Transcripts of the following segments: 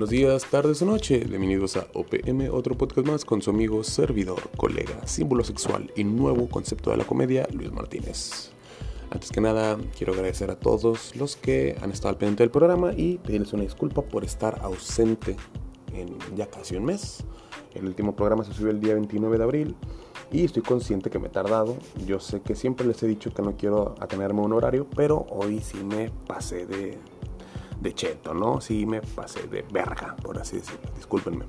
Buenos días, tardes o noche. Bienvenidos a OPM, otro podcast más con su amigo, servidor, colega, símbolo sexual y nuevo concepto de la comedia, Luis Martínez. Antes que nada, quiero agradecer a todos los que han estado al pendiente del programa y pedirles una disculpa por estar ausente en ya casi un mes. El último programa se subió el día 29 de abril y estoy consciente que me he tardado. Yo sé que siempre les he dicho que no quiero atenerme a un horario, pero hoy sí me pasé de, de cheto, ¿no? Sí me pasé de verga, por así decirlo. Discúlpenme.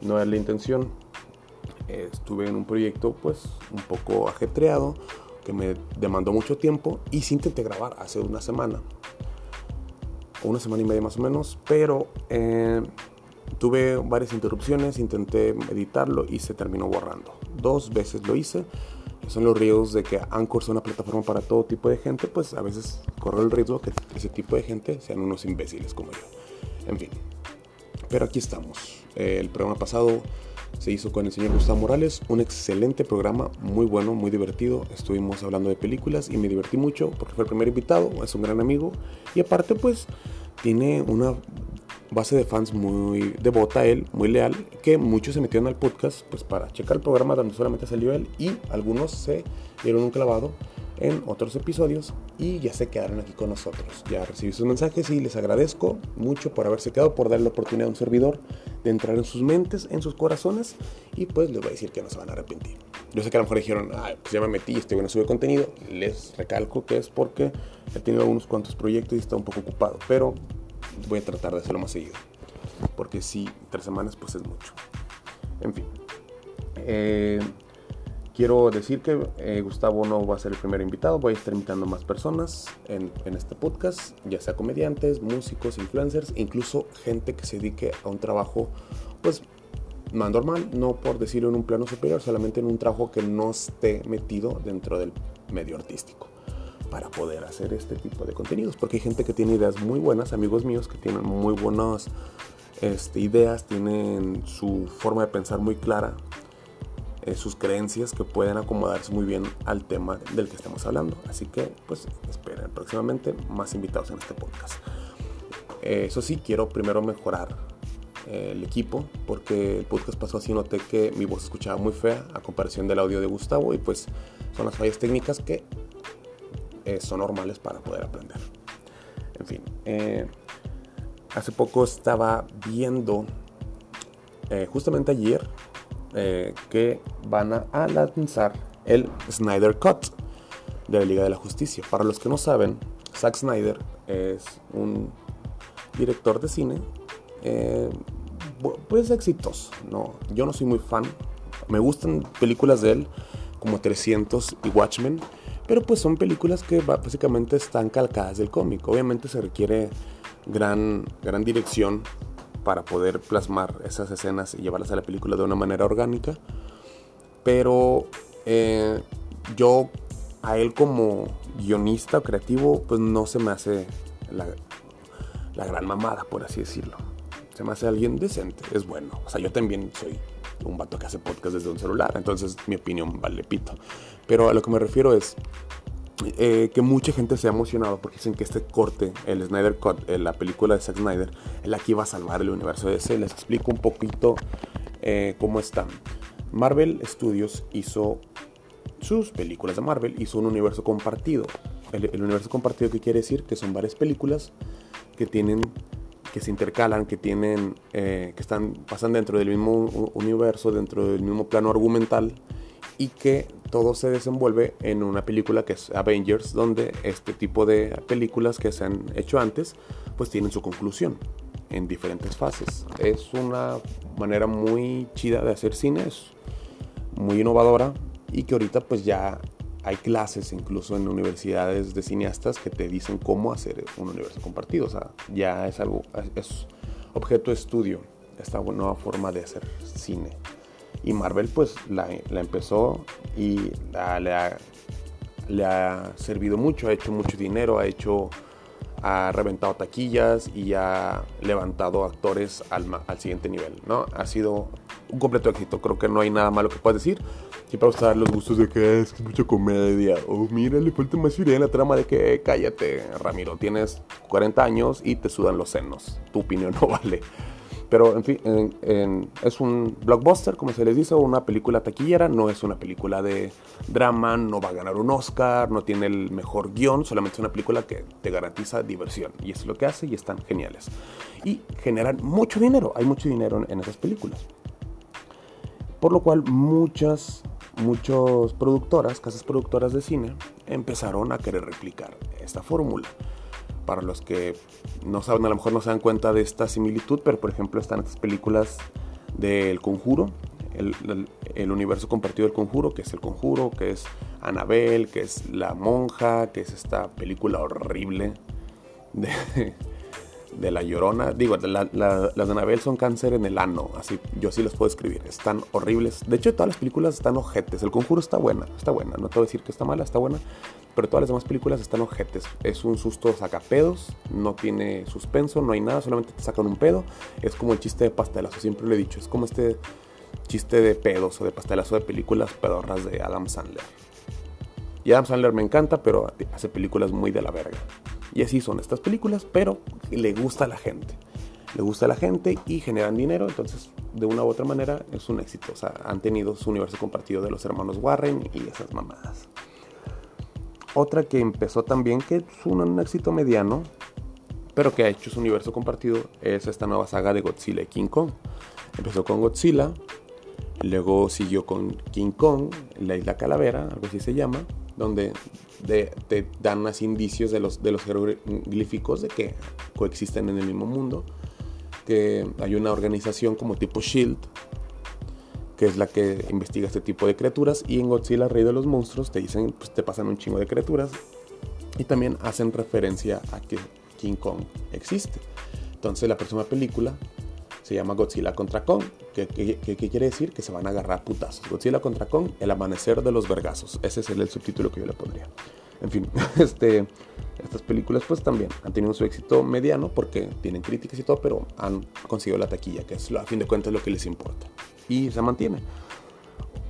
No es la intención. Estuve en un proyecto pues un poco ajetreado que me demandó mucho tiempo y sí intenté grabar hace una semana. Una semana y media más o menos, pero eh, tuve varias interrupciones, intenté editarlo y se terminó borrando. Dos veces lo hice. Son los riesgos de que Anchor sea una plataforma para todo tipo de gente, pues a veces corre el riesgo que ese tipo de gente sean unos imbéciles como yo. En fin. Pero aquí estamos. el programa pasado se hizo con el señor Gustavo Morales, un excelente programa, muy bueno, muy divertido. Estuvimos hablando de películas y me divertí mucho porque fue el primer invitado, es un gran amigo y aparte pues tiene una base de fans muy devota a él, muy leal, que muchos se metieron al podcast pues para checar el programa donde solamente salió él y algunos se dieron un clavado en otros episodios y ya se quedaron aquí con nosotros. Ya recibí sus mensajes y les agradezco mucho por haberse quedado, por darle la oportunidad a un servidor de entrar en sus mentes, en sus corazones y pues les voy a decir que no se van a arrepentir. Yo sé que a lo mejor dijeron, ah, pues ya me metí, estoy bueno sube contenido. Les recalco que es porque he tenido unos cuantos proyectos y está un poco ocupado, pero voy a tratar de hacerlo más seguido. Porque si tres semanas pues es mucho. En fin. Eh, quiero decir que eh, Gustavo no va a ser el primer invitado. Voy a estar invitando más personas en, en, este podcast. Ya sea comediantes, músicos, influencers. Incluso gente que se dedique a un trabajo pues más normal. No por decirlo en un plano superior. Solamente en un trabajo que no esté metido dentro del medio artístico para poder hacer este tipo de contenidos. Porque hay gente que tiene ideas muy buenas, amigos míos que tienen muy buenas este, ideas, tienen su forma de pensar muy clara, eh, sus creencias que pueden acomodarse muy bien al tema del que estamos hablando. Así que, pues, esperen próximamente más invitados en este podcast. Eh, eso sí, quiero primero mejorar eh, el equipo, porque el podcast pasó así noté que mi voz escuchaba muy fea a comparación del audio de Gustavo y pues son las fallas técnicas que eh, son normales para poder aprender. En fin, eh, hace poco estaba viendo, eh, justamente ayer, que van a, lanzar el Snyder Cut de la Liga de la Justicia. Para los que no saben, Zack Snyder es un director de cine, pues exitoso. No, yo no soy muy fan. Me gustan películas de él, como 300 y Watchmen pero pues son películas que básicamente están calcadas del cómic. Obviamente se requiere gran, gran dirección para poder plasmar esas escenas y llevarlas a la película de una manera orgánica. Pero eh, yo a él como guionista o creativo pues no se me hace la, la gran mamada, por así decirlo. Se me hace alguien decente, es bueno. O sea, yo también soy un vato que hace podcast desde un celular, entonces mi opinión vale pito. Pero a lo que me refiero es eh, que mucha gente se ha emocionado porque dicen que este corte, el Snyder Cut, eh, la película de Zack Snyder, es la que iba a salvar el universo de DC. Les explico un poquito eh, cómo está. Marvel Studios hizo sus películas de Marvel, hizo un universo compartido. El, universo compartido que quiere decir que son varias películas que tienen que se intercalan, que tienen, que están, pasan dentro del mismo universo, dentro del mismo plano argumental y que todo se desenvuelve en una película que es Avengers, donde este tipo de películas que se han hecho antes, pues tienen su conclusión en diferentes fases. Es una manera muy chida de hacer cine, es muy innovadora y que ahorita pues ya hay clases incluso en universidades de cineastas que te dicen cómo hacer un universo compartido. O sea, ya es algo, es objeto de estudio esta nueva forma de hacer cine. Y Marvel pues la, empezó y le, ha, le, ha, servido mucho, ha hecho mucho dinero, ha hecho ha reventado taquillas y ha levantado actores al, al, siguiente nivel, ¿no? Ha sido un completo éxito, creo que no hay nada malo que puedas decir. Siempre vas a dar los gustos de que es, mucha comedia, o mira, le falta más idea en la trama de que cállate, Ramiro, tienes 40 años y te sudan los senos, tu opinión no vale. Pero en fin, es un blockbuster, como se les dice, una película taquillera, no es una película de drama, no va a ganar un Oscar, no tiene el mejor guion, solamente es una película que te garantiza diversión. Y es lo que hace y están geniales. Y generan mucho dinero, hay mucho dinero en esas películas. Por lo cual muchas, muchas productoras, casas productoras de cine, empezaron a querer replicar esta fórmula. Para los que no saben, a lo mejor no se dan cuenta de esta similitud, pero por ejemplo están estas películas del Conjuro, el, universo compartido del Conjuro, que es el Conjuro, que es Anabel, que es La Monja, que es esta película horrible de, de La Llorona. Digo, las de Anabel son cáncer en el ano, así yo sí las puedo escribir. Están horribles. De hecho, todas las películas están ojetes. El Conjuro está buena, está buena. No te voy a decir que está mala, está buena. Pero todas las demás películas están ojetes. Es un susto sacapedos, no tiene suspenso, no hay nada, solamente te sacan un pedo. Es como el chiste de pastelazo, siempre lo he dicho. Es como este chiste de pedos o de pastelazo de películas pedorras de Adam Sandler. Y Adam Sandler me encanta, pero hace películas muy de la verga. Y así son estas películas, pero le gusta a la gente. Le gusta a la gente y generan dinero, entonces de una u otra manera es un éxito. O sea, han tenido su universo compartido de los hermanos Warren y esas mamadas. Otra que empezó también, que es un, éxito mediano, pero que ha hecho su universo compartido, es esta nueva saga de Godzilla y King Kong. Empezó con Godzilla, luego siguió con King Kong, la isla Calavera, algo así se llama, donde te dan más indicios de los, de los jeroglíficos de que coexisten en el mismo mundo, que hay una organización como tipo Shield, que es la que investiga este tipo de criaturas. Y en Godzilla, Rey de los Monstruos, te dicen, pues te pasan un chingo de criaturas. Y también hacen referencia a que King Kong existe. Entonces la próxima película se llama Godzilla contra Kong. ¿Qué, quiere decir? Que se van a agarrar putazos. Godzilla contra Kong, el amanecer de los vergazos. Ese es el, subtítulo que yo le pondría. En fin, este, estas películas pues también han tenido su éxito mediano porque tienen críticas y todo, pero han conseguido la taquilla, que es a fin de cuentas lo que les importa y se mantiene.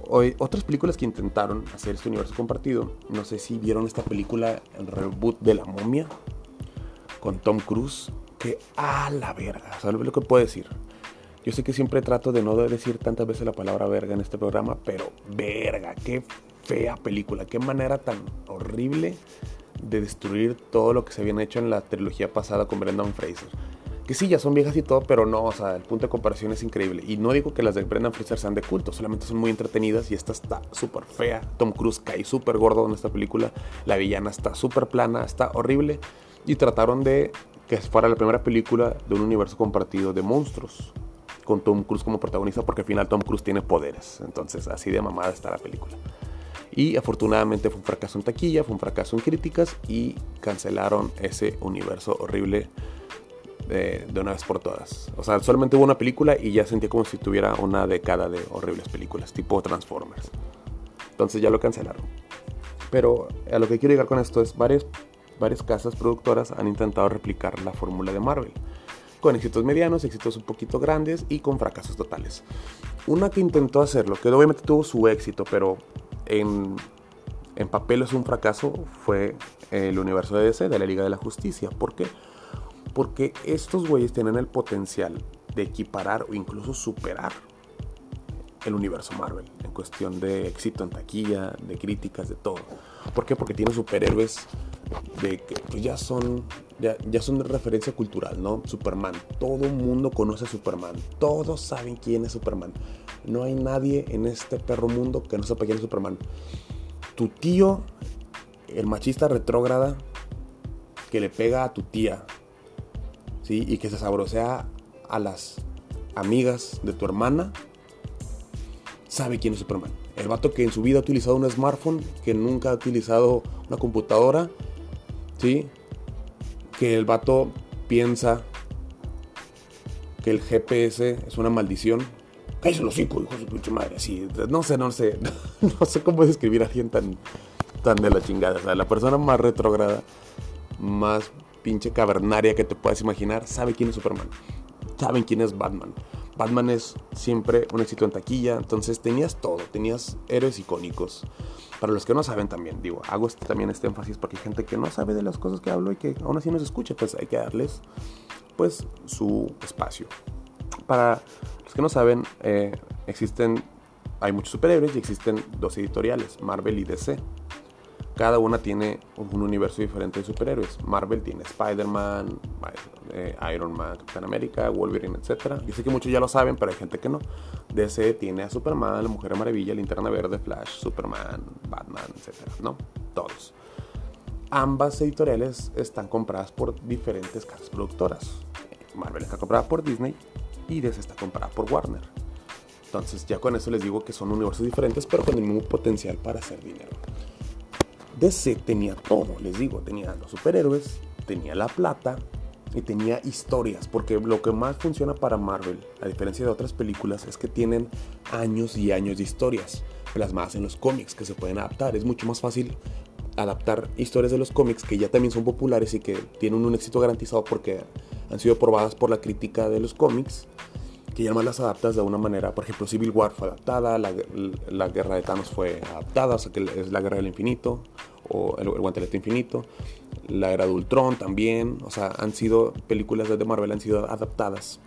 Hoy, otras películas que intentaron hacer este universo compartido, no sé si vieron esta película, el reboot de La momia, con Tom Cruise, que a la verga, ¿sabes lo que puedo decir? Yo sé que siempre trato de no decir tantas veces la palabra verga en este programa, pero verga, qué fea película, qué manera tan horrible de destruir todo lo que se habían hecho en la trilogía pasada con Brendan Fraser que sí, ya son viejas y todo, pero no, o sea, el punto de comparación es increíble. Y no digo que las de Brendan Fraser sean de culto, solamente son muy entretenidas y esta está súper fea. Tom Cruise cae súper gordo en esta película, la villana está súper plana, está horrible. Y trataron de que fuera la primera película de un universo compartido de monstruos, con Tom Cruise como protagonista, porque al final Tom Cruise tiene poderes. Entonces, así de mamada está la película. Y afortunadamente fue un fracaso en taquilla, fue un fracaso en críticas y cancelaron ese universo horrible de, una vez por todas. O sea, solamente hubo una película y ya sentí como si tuviera una década de horribles películas, tipo Transformers. Entonces ya lo cancelaron. Pero a lo que quiero llegar con esto es varias, varias casas productoras han intentado replicar la fórmula de Marvel. Con éxitos medianos, éxitos un poquito grandes y con fracasos totales. Una que intentó hacerlo, que obviamente tuvo su éxito, pero en, en papel es un fracaso, fue el universo de DC, de la Liga de la Justicia. ¿Por qué? Porque estos güeyes tienen el potencial de equiparar o incluso superar el universo Marvel en cuestión de éxito en taquilla, de críticas, de todo. ¿Por qué? Porque tienen superhéroes de que pues, ya son ya, son de referencia cultural, ¿no? Superman. Todo el mundo conoce a Superman. Todos saben quién es Superman. No hay nadie en este perro mundo que no sepa quién es Superman. Tu tío, el machista retrógrada, que le pega a tu tía, y que se sabrosea a las amigas de tu hermana, sabe quién es Superman. El vato que en su vida ha utilizado un smartphone, que nunca ha utilizado una computadora, Que el vato piensa que el GPS es una maldición. Cállese los cinco, hijos de pinche madre. Así, no sé, no sé. No sé cómo describir a alguien tan, tan de la chingada. La persona más retrógrada, más pinche cavernaria que te puedas imaginar, sabe quién es Superman. Saben quién es Batman. Batman es siempre un éxito en taquilla, entonces tenías todo, tenías héroes icónicos. Para los que no saben también, digo, hago este, también este énfasis porque hay gente que no sabe de las cosas que hablo y que aún así nos escucha, pues hay que darles pues su espacio. para los que no saben, eh, existen, hay muchos superhéroes y existen dos editoriales, Marvel y DC. Cada una tiene un universo diferente de superhéroes. Marvel tiene Spider-Man, eh, Iron Man, Capitán América, Wolverine, etc. Yo sé que muchos ya lo saben, pero hay gente que no. DC tiene a Superman, la Mujer Maravilla, Linterna Verde, Flash, Superman, Batman, etc. ¿No? Todos. Ambas editoriales están compradas por diferentes casas productoras. Marvel está comprada por Disney y DC está comprada por Warner. Entonces ya con eso les digo que son universos diferentes, pero con el mismo potencial para hacer dinero. DC tenía todo, les digo, tenía los superhéroes, tenía la plata y tenía historias, porque lo que más funciona para Marvel, a diferencia de otras películas, es que tienen años y años de historias plasmadas en los cómics que se pueden adaptar. Es mucho más fácil adaptar historias de los cómics que ya también son populares y que tienen un éxito garantizado porque han sido probadas por la crítica de los cómics que ya más las adaptas de una manera. Por ejemplo, Civil War fue adaptada, la, guerra de Thanos fue adaptada, o sea que es la guerra del infinito, o el, guantelete infinito, la era de Ultron también, o sea, han sido películas de Marvel, han sido adaptadas.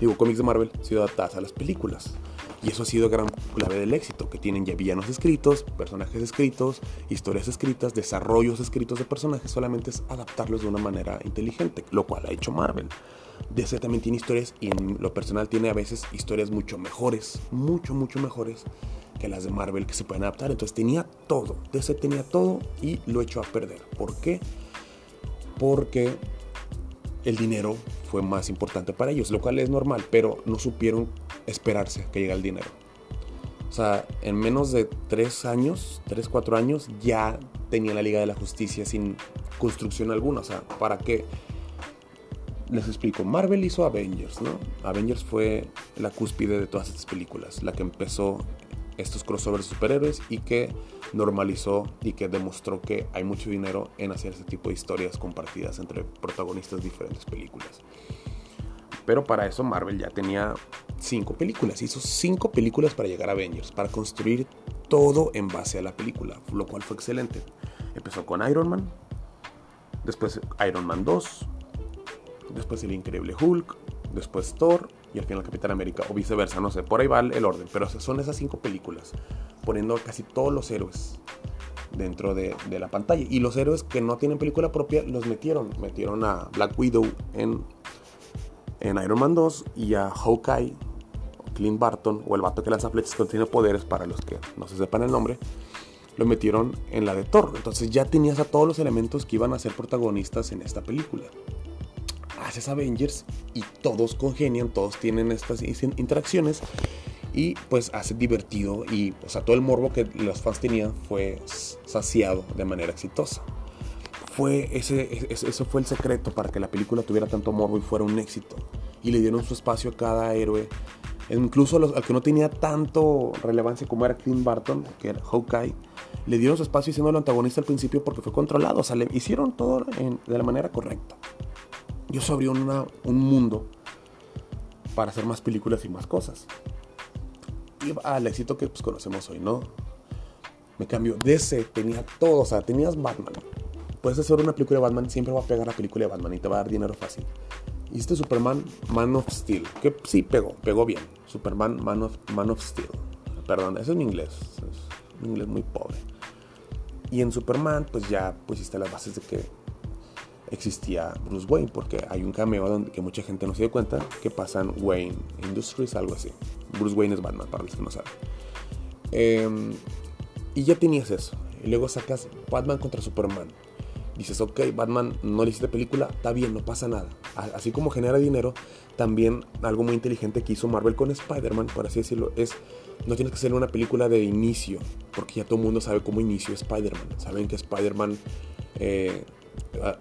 Digo, cómics de Marvel han sido adaptadas a las películas. Y eso ha sido gran clave del éxito, que tienen ya villanos escritos, personajes escritos, historias escritas, desarrollos escritos de personajes, solamente es adaptarlos de una manera inteligente, lo cual ha hecho Marvel. DC también tiene historias y en lo personal tiene a veces historias mucho mejores, mucho, mucho mejores que las de Marvel que se pueden adaptar. Entonces tenía todo, DC tenía todo y lo echó a perder. ¿Por qué? Porque el dinero fue más importante para ellos, lo cual es normal, pero no supieron esperarse que llegue el dinero. O sea, en menos de tres años, tres, cuatro años, ya tenía la Liga de la Justicia sin construcción alguna. O sea, ¿para qué? les explico, Marvel hizo Avengers, ¿no? Avengers fue la cúspide de todas estas películas, la que empezó estos crossovers superhéroes y que normalizó y que demostró que hay mucho dinero en hacer este tipo de historias compartidas entre protagonistas de diferentes películas. Pero para eso Marvel ya tenía cinco películas, hizo cinco películas para llegar a Avengers, para construir todo en base a la película, lo cual fue excelente. Empezó con Iron Man, después Iron Man 2, después el Increíble Hulk, después Thor y al final Capitán América, o viceversa, no sé, por ahí va el orden, pero son esas cinco películas, poniendo casi todos los héroes dentro de, la pantalla. Y los héroes que no tienen película propia los metieron, metieron a Black Widow en, en Iron Man 2 y a Hawkeye, Clint Barton, o el vato que lanza flechas que tiene poderes, para los que no se sepan el nombre, lo metieron en la de Thor. Entonces ya tenías a todos los elementos que iban a ser protagonistas en esta película haces Avengers y todos congenian, todos tienen estas interacciones y pues hace divertido y o sea todo el morbo que los fans tenían fue saciado de manera exitosa. Fue ese, eso fue el secreto para que la película tuviera tanto morbo y fuera un éxito. Y le dieron su espacio a cada héroe. Incluso al que no tenía tanto relevancia como era Clint Barton, que era Hawkeye, le dieron su espacio siendo el antagonista al principio porque fue controlado. O sea, le hicieron todo de la manera correcta. Dios abrió un mundo para hacer más películas y más cosas. Y al éxito que pues, conocemos hoy, ¿no? Me cambio. DC tenía todo, o sea, tenías Batman. Puedes hacer una película de Batman, siempre va a pegar la película de Batman y te va a dar dinero fácil. Hiciste Superman, Man of Steel, que sí pegó, pegó bien. Superman, Man of, Man of Steel. Perdón, eso es mi inglés, es un inglés muy pobre. Y en Superman, pues ya pusiste las bases de que existía Bruce Wayne, porque hay un cameo donde que mucha gente no se dio cuenta que pasan Wayne Industries, algo así. Bruce Wayne es Batman, para los que no saben. Em, y ya tenías eso. Y luego sacas Batman contra Superman. Dices, ok, Batman no le hiciste película, está bien, no pasa nada. Así como genera dinero, también algo muy inteligente que hizo Marvel con Spider-Man, por así decirlo, es no tienes que hacer una película de inicio, porque ya todo el mundo sabe cómo inició Spider-Man. Saben que Spider-Man eh,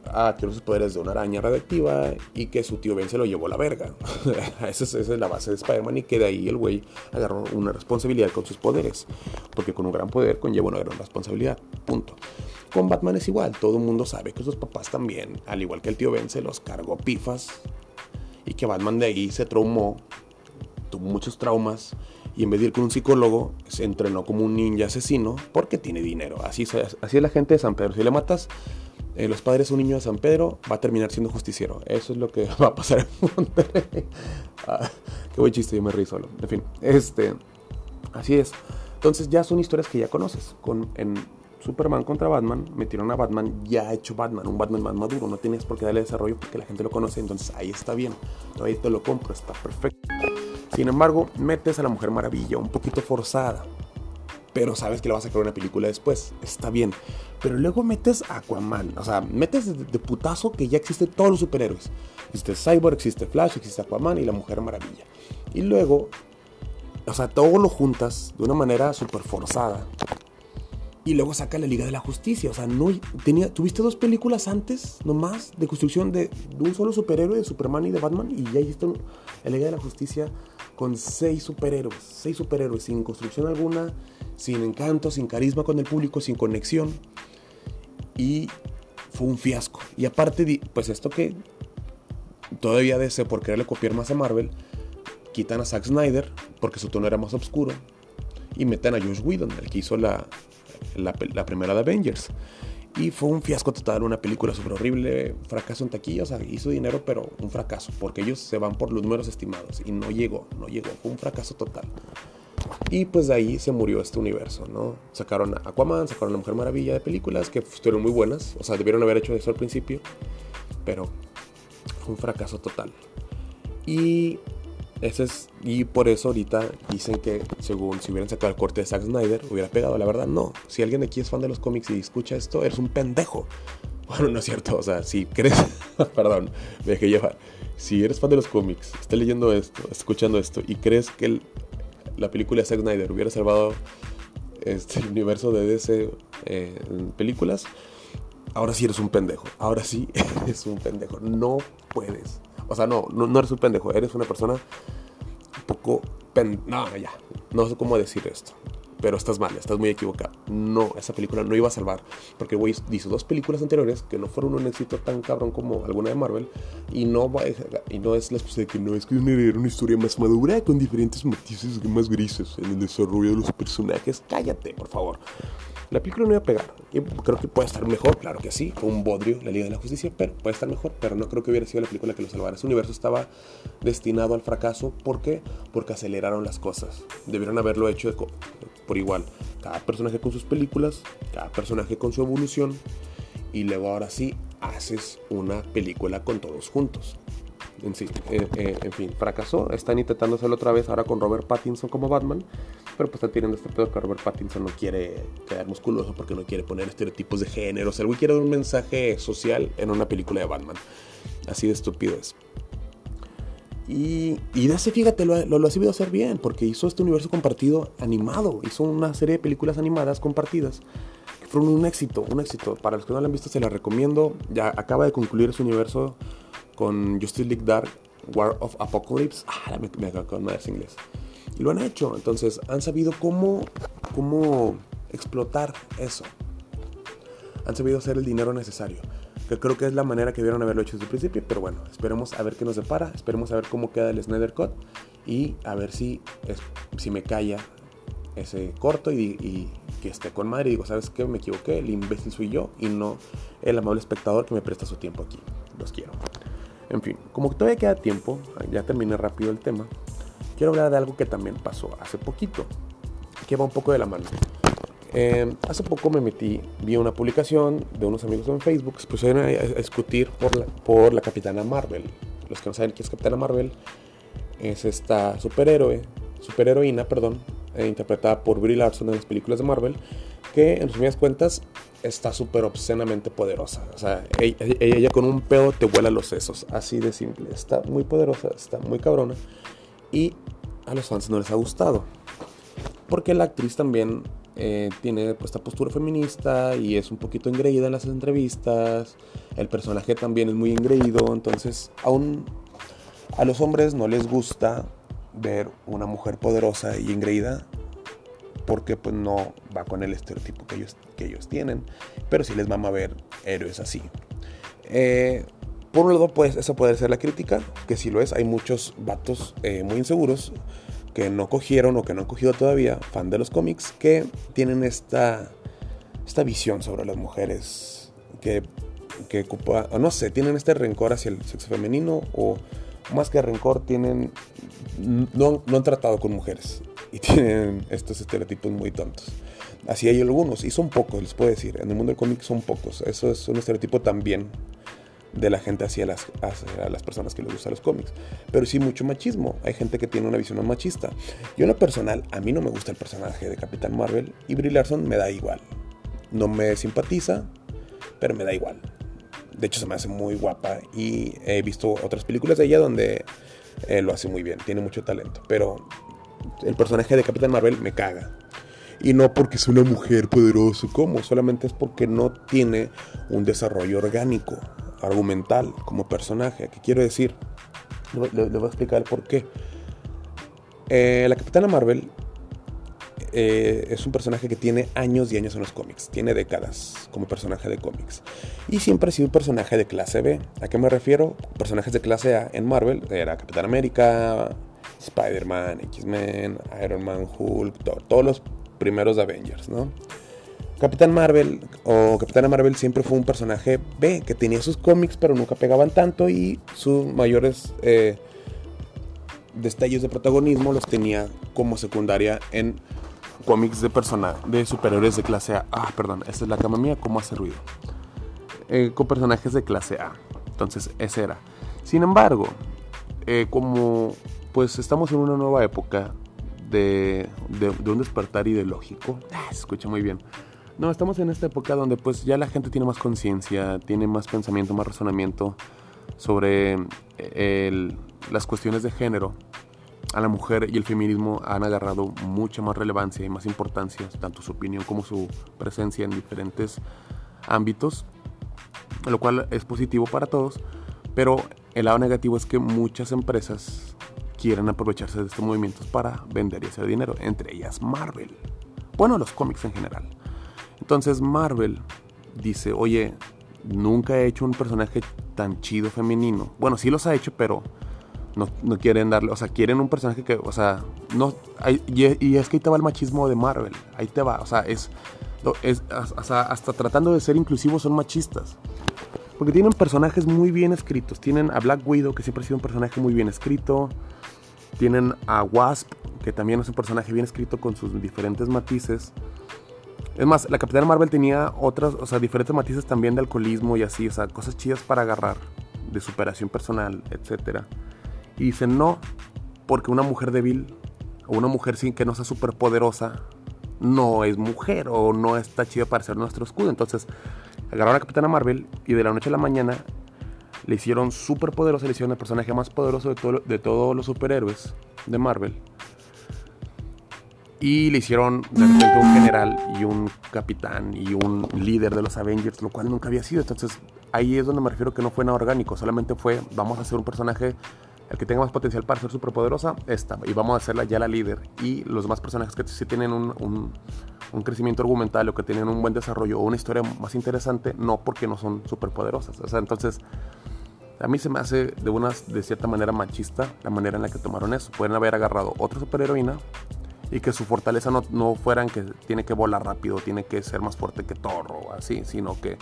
adquirió sus poderes de una araña radiactiva y que su tío Ben se lo llevó a la verga. esa, es, esa, es, la base de Spider-Man y que de ahí el güey agarró una responsabilidad con sus poderes. Porque con un gran poder conlleva una gran responsabilidad. Punto. Con Batman es igual. Todo el mundo sabe que sus papás también, al igual que el tío Ben, se los cargó pifas. Y que Batman de ahí se traumó, tuvo muchos traumas. Y en vez de ir con un psicólogo, se entrenó como un ninja asesino porque tiene dinero. Así, así es la gente de San Pedro. Si le matas eh, los padres un niño de San Pedro va a terminar siendo justiciero. Eso es lo que va a pasar en Monterrey. Ah, qué buen chiste, yo me reí solo. En fin, este, así es. Entonces ya son historias que ya conoces. Con, en Superman contra Batman, metieron a Batman ya hecho Batman, un Batman más maduro. No tienes por qué darle desarrollo porque la gente lo conoce. Entonces ahí está bien. Ahí te lo compro, está perfecto. Sin embargo, metes a la Mujer Maravilla un poquito forzada pero sabes que le vas a sacar una película después. Está bien. Pero luego metes a Aquaman. O sea, metes de, putazo que ya existen todos los superhéroes. Existe Cyborg, existe Flash, existe Aquaman y la Mujer Maravilla. Y luego, o sea, todo lo juntas de una manera súper forzada. Y luego saca la Liga de la Justicia. O sea, no tenía, tuviste dos películas antes, nomás, de construcción de, un solo superhéroe, de Superman y de Batman. Y ya hiciste la Liga de la Justicia con seis superhéroes. Seis superhéroes, sin construcción alguna sin encanto, sin carisma con el público, sin conexión. Y fue un fiasco. Y aparte, pues esto que todavía deseo por quererle copiar más a Marvel, quitan a Zack Snyder porque su tono era más oscuro y meten a Josh Whedon, el que hizo la, la, primera de Avengers. Y fue un fiasco total, una película súper horrible, fracaso en taquilla, o sea, hizo dinero, pero un fracaso, porque ellos se van por los números estimados y no llegó, no llegó, fue un fracaso total. Y pues de ahí se murió este universo, ¿no? Sacaron a Aquaman, sacaron a Mujer Maravilla de películas que estuvieron muy buenas, o sea, debieron haber hecho eso al principio, pero fue un fracaso total. Y ese es, y por eso ahorita dicen que según si hubieran sacado el corte de Zack Snyder hubiera pegado. La verdad, no. Si alguien aquí es fan de los cómics y escucha esto, eres un pendejo. Bueno, no es cierto. O sea, si crees, perdón, me dejé llevar. Si eres fan de los cómics, estás leyendo esto, escuchando esto y crees que la película de Zack Snyder hubiera salvado este, el universo de DC eh, en películas, ahora sí eres un pendejo. Ahora sí eres un pendejo. No puedes. O sea, no, no, eres un pendejo. Eres una persona un poco... Pen no, sé cómo decir esto pero estás mal, estás muy equivocado. No, esa película no iba a salvar, porque güey hizo dos películas anteriores que no fueron un éxito tan cabrón como alguna de Marvel, y no, va, y no es la excusa de que no, es que era una historia más madura con diferentes matices más grises en el desarrollo de los personajes. Cállate, por favor. La película no iba a pegar. Creo que puede estar mejor, claro que sí. un bodrio, la Liga de la Justicia, pero puede estar mejor. Pero no creo que hubiera sido la película que lo salvara. Ese universo estaba destinado al fracaso. ¿Por qué? Porque aceleraron las cosas. Debieron haberlo hecho por igual. Cada personaje con sus películas, cada personaje con su evolución. Y luego ahora sí haces una película con todos juntos. En, eh, eh, en fin, fracasó. Están intentando hacerlo otra vez ahora con Robert Pattinson como Batman. Pero pues está teniendo este pedo que Robert Pattinson no quiere quedar musculoso porque no quiere poner estereotipos de género. O sea, el güey quiere dar un mensaje social en una película de Batman. Así de estúpido es. Y, y de ese, fíjate, lo, lo, ha sabido hacer bien, porque hizo este universo compartido animado. Hizo una serie de películas animadas compartidas que fueron un éxito, un éxito. Para los que no la han visto, se la recomiendo. Ya acaba de concluir su universo con Justice League Dark, War of Apocalypse. Ah, me, me con madres inglés. Y lo han hecho. Entonces han sabido cómo, cómo explotar eso. Han sabido hacer el dinero necesario. Que creo que es la manera que vieron haberlo hecho desde el principio. Pero bueno, esperemos a ver qué nos depara. Esperemos a ver cómo queda el Snyder Cut. Y a ver si, si me calla ese corto y, y, que esté con madre. Y digo, ¿sabes qué? Me equivoqué. El imbécil soy yo y no el amable espectador que me presta su tiempo aquí. Los quiero. En fin, como todavía queda tiempo, ya terminé rápido el tema quiero hablar de algo que también pasó hace poquito, que va un poco de la mano. Eh, hace poco me metí, vi una publicación de unos amigos en Facebook que se pusieron a, discutir por la, por la Capitana Marvel. Los que no saben quién es Capitana Marvel, es esta superhéroe, superheroína, perdón, eh, interpretada por Brie Larson en las películas de Marvel, que en resumidas cuentas está súper obscenamente poderosa. O sea, ella, ella, con un pedo te vuela los sesos, así de simple. Está muy poderosa, está muy cabrona. Y a los fans no les ha gustado. Porque la actriz también eh, tiene pues, esta postura feminista y es un poquito engreída en las entrevistas. El personaje también es muy engreído. Entonces, aún a los hombres no les gusta ver una mujer poderosa y engreída porque pues no va con el estereotipo que ellos, que ellos tienen. Pero sí les mama ver héroes así. Eh, por un lado, pues esa puede ser la crítica, que si lo es, hay muchos vatos eh, muy inseguros que no cogieron o que no han cogido todavía, fan de los cómics, que tienen esta, esta visión sobre las mujeres, que que ocupa, no sé, tienen este rencor hacia el sexo femenino o más que rencor tienen, no, no han tratado con mujeres y tienen estos estereotipos muy tontos. Así hay algunos, y son pocos, les puedo decir. En el mundo del cómic son pocos. Eso es un estereotipo también de la gente hacia las, las personas que les gustan los cómics. Pero sí mucho machismo. Hay gente que tiene una visión más machista. Yo en lo personal, a mí no me gusta el personaje de Capitán Marvel y Brie Larson me da igual. No me simpatiza, pero me da igual. De hecho, se me hace muy guapa y he visto otras películas de ella donde eh, lo hace muy bien. Tiene mucho talento. Pero el personaje de Capitán Marvel me caga. Y no porque es una mujer poderosa, ¿cómo? Solamente es porque no tiene un desarrollo orgánico, argumental, como personaje. ¿Qué quiero decir? Le, voy a explicar por qué. Eh, la Capitana Marvel eh, es un personaje que tiene años y años en los cómics, tiene décadas como personaje de cómics. Y siempre ha sido un personaje de clase B. ¿A qué me refiero? Personajes de clase A en Marvel era Capitán América, Spider-Man, X-Men, Iron Man, Hulk, todos los primeros Avengers, ¿no? Capitán Marvel o Capitana Marvel siempre fue un personaje B, que tenía sus cómics pero nunca pegaban tanto y sus mayores eh, destellos de protagonismo los tenía como secundaria en cómics de persona de superhéroes de clase A. Ah, perdón, esta es la cama mía, ¿cómo hace ruido? Eh, con personajes de clase A. Entonces, ese era. Sin embargo, eh, como pues estamos en una nueva época de, un despertar ideológico. Ah, se escucha muy bien. No, estamos en esta época donde pues ya la gente tiene más conciencia, tiene más pensamiento, más razonamiento sobre eh, las cuestiones de género. A la mujer y el feminismo han agarrado mucha más relevancia y más importancia, tanto su opinión como su presencia en diferentes ámbitos, lo cual es positivo para todos, pero el lado negativo es que muchas empresas quieren aprovecharse de estos movimientos para vender y hacer dinero, entre ellas Marvel. Bueno, los cómics en general. Entonces Marvel dice, oye, nunca he hecho un personaje tan chido femenino. Bueno, sí los ha hecho, pero no, quieren darle, o sea, quieren un personaje que, o sea, no, y, es que ahí te va el machismo de Marvel, ahí te va, o sea, es, es hasta, hasta tratando de ser inclusivos son machistas. Porque tienen personajes muy bien escritos. Tienen a Black Widow, que siempre ha sido un personaje muy bien escrito. Tienen a Wasp, que también es un personaje bien escrito con sus diferentes matices. Es más, la Capitana Marvel tenía otras, o sea, diferentes matices también de alcoholismo y así, o sea, cosas chidas para agarrar, de superación personal, etc. Y dicen no, porque una mujer débil o una mujer sin que no sea súper poderosa no es mujer o no está chida para ser nuestro escudo. Entonces, agarraron a la Capitana Marvel y de la noche a la mañana le hicieron súper poderoso, le hicieron el personaje más poderoso de, de todos los superhéroes de Marvel. Y le hicieron de repente un general y un capitán y un líder de los Avengers, lo cual nunca había sido. Entonces ahí es donde me refiero que no fue nada orgánico, solamente fue vamos a hacer un personaje el que tenga más potencial para ser superpoderosa, esta, y vamos a hacerla ya la líder. Y los demás personajes que sí tienen un, un, un, crecimiento argumental o que tienen un buen desarrollo o una historia más interesante, no porque no son superpoderosas. O sea, entonces a mí se me hace de una de cierta manera machista la manera en la que tomaron eso. Pueden haber agarrado otra superheroína y que su fortaleza no, no fuera en que tiene que volar rápido, tiene que ser más fuerte que Thor así, sino que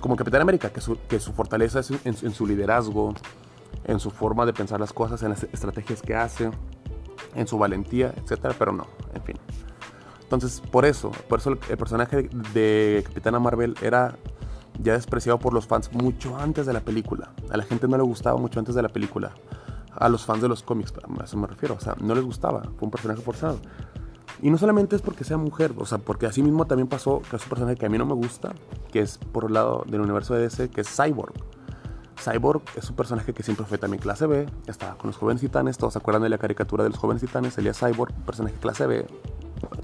como Capitán América, que su, que su fortaleza es en, en, su liderazgo, en su forma de pensar las cosas, en las estrategias que hace, en su valentía, etcétera, pero no, en fin. Entonces, por eso, por eso el personaje de Capitana Marvel era ya despreciado por los fans mucho antes de la película. A la gente no le gustaba mucho antes de la película. A los fans de los cómics, a eso me refiero. O sea, no les gustaba. Fue un personaje forzado. Y no solamente es porque sea mujer, o sea, porque así mismo también pasó que es un personaje que a mí no me gusta, que es por el lado del universo de DC, que es Cyborg. Cyborg es un personaje que siempre fue también clase B, estaba con los jóvenes titanes, todos se acuerdan de la caricatura de los jóvenes titanes, Sería Cyborg, personaje clase B,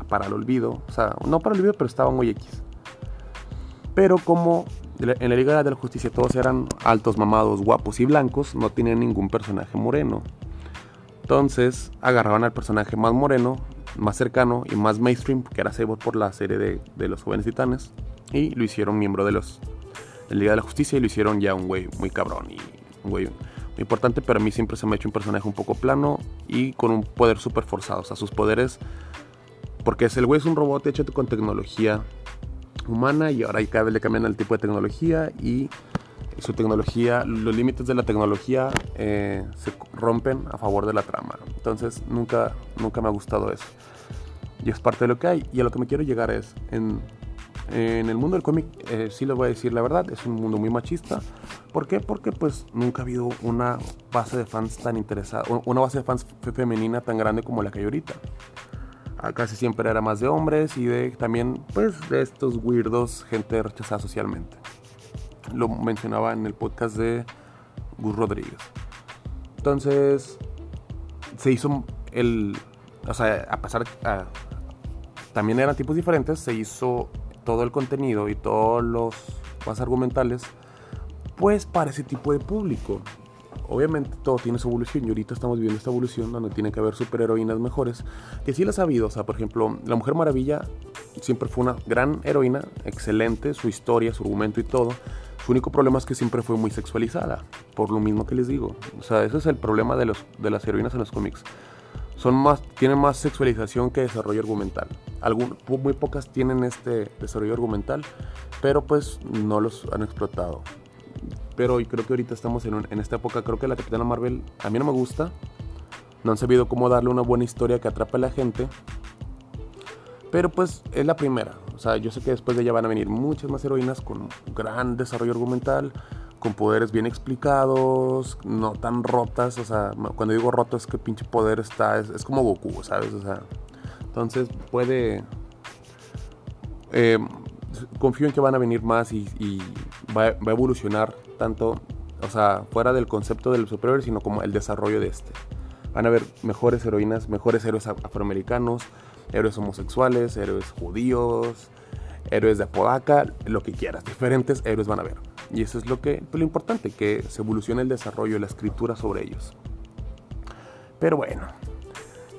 para el olvido, o sea, no para el olvido, pero estaba muy X. Pero como en la Liga de la Justicia todos eran altos, mamados, guapos y blancos, no tenían ningún personaje moreno. Entonces agarraban al personaje más moreno, más cercano y más mainstream, que era Cyborg por la serie de, los jóvenes titanes, y lo hicieron miembro de los de la Liga de la Justicia y lo hicieron ya un güey muy cabrón y un güey muy importante, pero a mí siempre se me ha hecho un personaje un poco plano y con un poder súper forzado. O sea, sus poderes, porque el güey es un robot hecho con tecnología humana y ahora cada vez le cambian el tipo de tecnología y su tecnología, los límites de la tecnología eh, se rompen a favor de la trama. Entonces nunca, nunca me ha gustado eso. Y es parte de lo que hay. Y a lo que me quiero llegar es, en, en el mundo del cómic, eh, sí les voy a decir la verdad, es un mundo muy machista. ¿Por qué? Porque pues nunca ha habido una base de fans tan interesada, una base de fans femenina tan grande como la que hay ahorita. Casi siempre era más de hombres y de también pues de estos weirdos, gente rechazada socialmente lo mencionaba en el podcast de Gus Rodríguez. Entonces, se hizo el. O sea, a pesar. A, también eran tipos diferentes, se hizo todo el contenido y todos los más argumentales, pues para ese tipo de público. Obviamente todo tiene su evolución y ahorita estamos viviendo esta evolución donde tiene que haber superheroínas mejores, que sí las ha habido. O sea, por ejemplo, La Mujer Maravilla siempre fue una gran heroína, excelente, su historia, su argumento y todo su único problema es que siempre fue muy sexualizada, por lo mismo que les digo. O sea, ese es el problema de, los, de las heroínas en los cómics. Son más, tienen más sexualización que desarrollo argumental. muy pocas tienen este desarrollo argumental, pero pues no los han explotado. Pero creo que ahorita estamos en, en esta época, creo que la Capitana Marvel a mí no me gusta. No han sabido cómo darle una buena historia que atrape a la gente. Pero pues es la primera. O sea, yo sé que después de ella van a venir muchas más heroínas con gran desarrollo argumental, con poderes bien explicados, no tan rotas. O sea, cuando digo roto es que pinche poder está, es, como Goku, ¿sabes? O sea, entonces puede... Eh, confío en que van a venir más y, va, a evolucionar tanto, o sea, fuera del concepto del superior, sino como el desarrollo de este. Van a haber mejores heroínas, mejores héroes afroamericanos, héroes homosexuales, héroes judíos, héroes de Apodaca, lo que quieras, diferentes héroes van a ver. Y eso es lo que pues, lo importante, que se evolucione el desarrollo, la escritura sobre ellos. Pero bueno,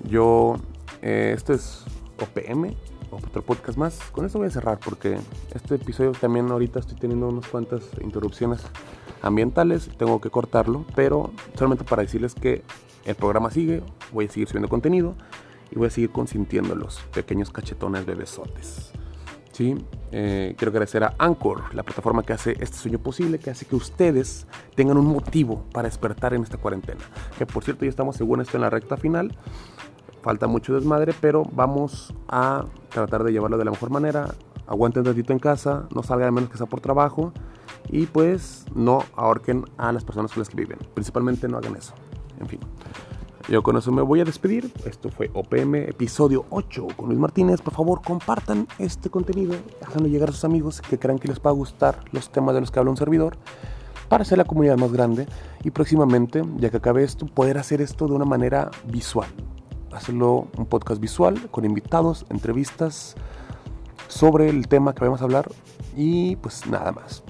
yo, eh, esto es OPM, otro podcast más. Con esto voy a cerrar porque este episodio también ahorita estoy teniendo unas cuantas interrupciones ambientales, tengo que cortarlo, pero solamente para decirles que el programa sigue, voy a seguir subiendo contenido y voy a seguir consintiendo los pequeños cachetones bebesotes. ¿Sí? Eh, quiero agradecer a Anchor, la plataforma que hace este sueño posible, que hace que ustedes tengan un motivo para despertar en esta cuarentena. Que por cierto, ya estamos según esto en la recta final. Falta mucho desmadre, pero vamos a tratar de llevarlo de la mejor manera. Aguanten un ratito en casa, no salgan de menos que sea por trabajo y pues no ahorquen a las personas con las que viven. Principalmente no hagan eso. En fin. Yo con eso me voy a despedir. Esto fue OPM episodio 8 con Luis Martínez. Por favor, compartan este contenido, dejando llegar a sus amigos que crean que les va a gustar los temas de los que habla un servidor para hacer la comunidad más grande y próximamente, ya que acabe esto, poder hacer esto de una manera visual. Hacerlo un podcast visual con invitados, entrevistas sobre el tema que vamos a hablar y pues nada más.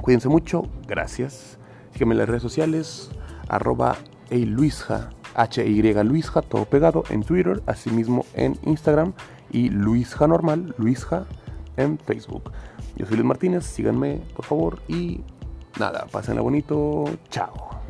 Cuídense mucho, gracias. Sígueme en las redes sociales, arroba Luisja HY Luisja, todo pegado en Twitter, asimismo en Instagram y Luisja normal, Luisja en Facebook. Yo soy Luis Martínez, síganme por favor y nada, pásenla bonito, chao.